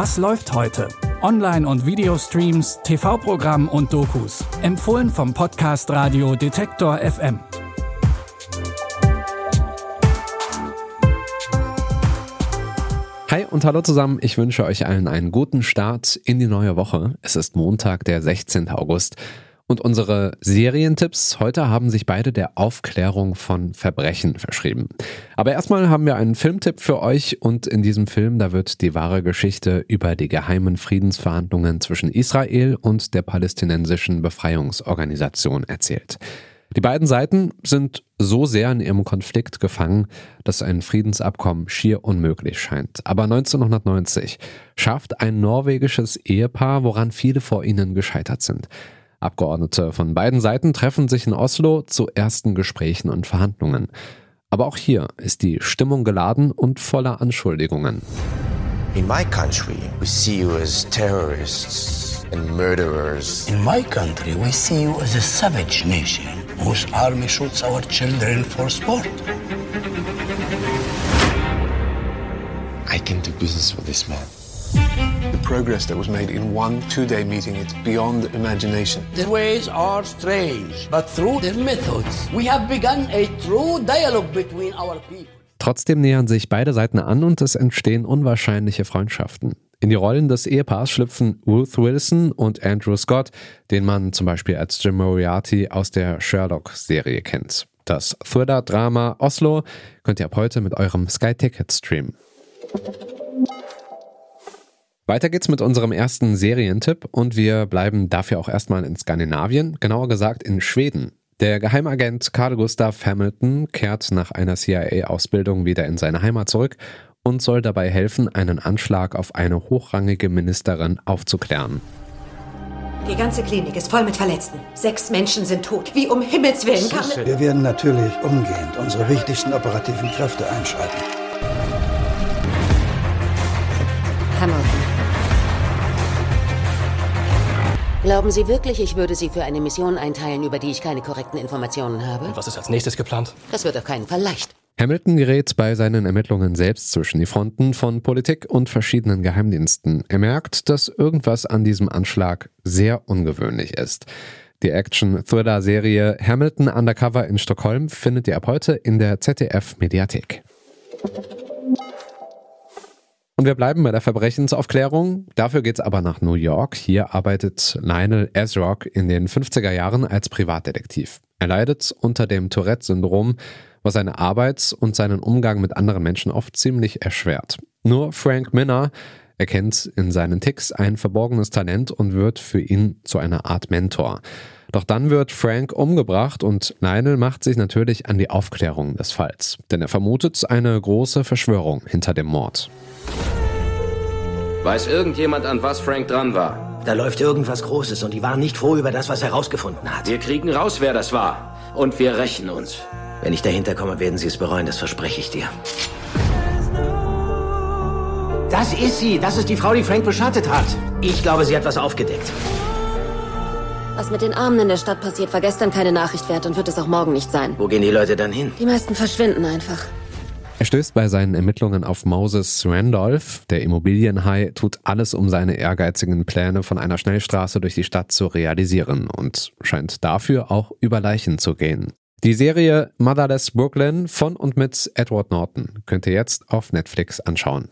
Was läuft heute? Online- und Videostreams, TV-Programm und Dokus. Empfohlen vom Podcast Radio Detektor FM. Hi und hallo zusammen. Ich wünsche euch allen einen guten Start in die neue Woche. Es ist Montag, der 16. August. Und unsere Serientipps heute haben sich beide der Aufklärung von Verbrechen verschrieben. Aber erstmal haben wir einen Filmtipp für euch und in diesem Film, da wird die wahre Geschichte über die geheimen Friedensverhandlungen zwischen Israel und der palästinensischen Befreiungsorganisation erzählt. Die beiden Seiten sind so sehr in ihrem Konflikt gefangen, dass ein Friedensabkommen schier unmöglich scheint. Aber 1990 schafft ein norwegisches Ehepaar, woran viele vor ihnen gescheitert sind. Abgeordnete von beiden Seiten treffen sich in Oslo zu ersten Gesprächen und Verhandlungen. Aber auch hier ist die Stimmung geladen und voller Anschuldigungen. In my country, we see you as terrorists and murderers. In my country, we see you as a savage nation whose army shoots our children for sport. I can do business with this man. The progress that was made in one two-day meeting, it's beyond imagination. Their ways are strange, but through their methods, we have begun a true dialogue between our people. Trotzdem nähern sich beide Seiten an und es entstehen unwahrscheinliche Freundschaften. In die Rollen des Ehepaars schlüpfen Ruth Wilson und Andrew Scott, den man zum Beispiel als Jim Moriarty aus der Sherlock-Serie kennt. Das Thriller-Drama Oslo könnt ihr ab heute mit eurem Sky Ticket streamen. Weiter geht's mit unserem ersten Serientipp und wir bleiben dafür auch erstmal in Skandinavien, genauer gesagt in Schweden. Der Geheimagent Carl Gustav Hamilton kehrt nach einer CIA-Ausbildung wieder in seine Heimat zurück und soll dabei helfen, einen Anschlag auf eine hochrangige Ministerin aufzuklären. Die ganze Klinik ist voll mit Verletzten. Sechs Menschen sind tot. Wie um Himmels Willen kann... Wir werden natürlich umgehend unsere wichtigsten operativen Kräfte einschalten. Hamilton. Glauben Sie wirklich, ich würde Sie für eine Mission einteilen, über die ich keine korrekten Informationen habe? Was ist als nächstes geplant? Das wird auf keinen Fall leicht. Hamilton gerät bei seinen Ermittlungen selbst zwischen die Fronten von Politik und verschiedenen Geheimdiensten. Er merkt, dass irgendwas an diesem Anschlag sehr ungewöhnlich ist. Die Action-Thriller-Serie Hamilton Undercover in Stockholm findet ihr ab heute in der ZDF-Mediathek. Und wir bleiben bei der Verbrechensaufklärung. Dafür geht's aber nach New York. Hier arbeitet Lionel Ezrock in den 50er Jahren als Privatdetektiv. Er leidet unter dem Tourette-Syndrom, was seine Arbeit und seinen Umgang mit anderen Menschen oft ziemlich erschwert. Nur Frank Minner erkennt in seinen Ticks ein verborgenes Talent und wird für ihn zu einer Art Mentor. Doch dann wird Frank umgebracht und Lionel macht sich natürlich an die Aufklärung des Falls, denn er vermutet eine große Verschwörung hinter dem Mord. Weiß irgendjemand, an was Frank dran war? Da läuft irgendwas Großes und die waren nicht froh über das, was herausgefunden hat. Wir kriegen raus, wer das war. Und wir rächen uns. Wenn ich dahinter komme, werden sie es bereuen, das verspreche ich dir. Das ist sie. Das ist die Frau, die Frank beschattet hat. Ich glaube, sie hat was aufgedeckt. Was mit den Armen in der Stadt passiert, war gestern keine Nachricht wert und wird es auch morgen nicht sein. Wo gehen die Leute dann hin? Die meisten verschwinden einfach. Er stößt bei seinen Ermittlungen auf Moses Randolph. Der Immobilienhai tut alles, um seine ehrgeizigen Pläne von einer Schnellstraße durch die Stadt zu realisieren und scheint dafür auch über Leichen zu gehen. Die Serie Motherless Brooklyn von und mit Edward Norton könnt ihr jetzt auf Netflix anschauen.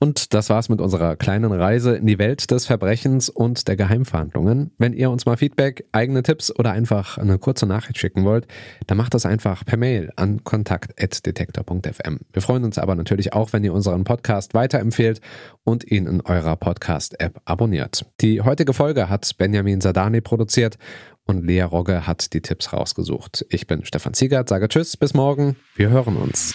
Und das war's mit unserer kleinen Reise in die Welt des Verbrechens und der Geheimverhandlungen. Wenn ihr uns mal Feedback, eigene Tipps oder einfach eine kurze Nachricht schicken wollt, dann macht das einfach per Mail an kontakt.detektor.fm. Wir freuen uns aber natürlich auch, wenn ihr unseren Podcast weiterempfehlt und ihn in eurer Podcast-App abonniert. Die heutige Folge hat Benjamin Sadani produziert und Lea Rogge hat die Tipps rausgesucht. Ich bin Stefan Ziegert, sage Tschüss, bis morgen. Wir hören uns.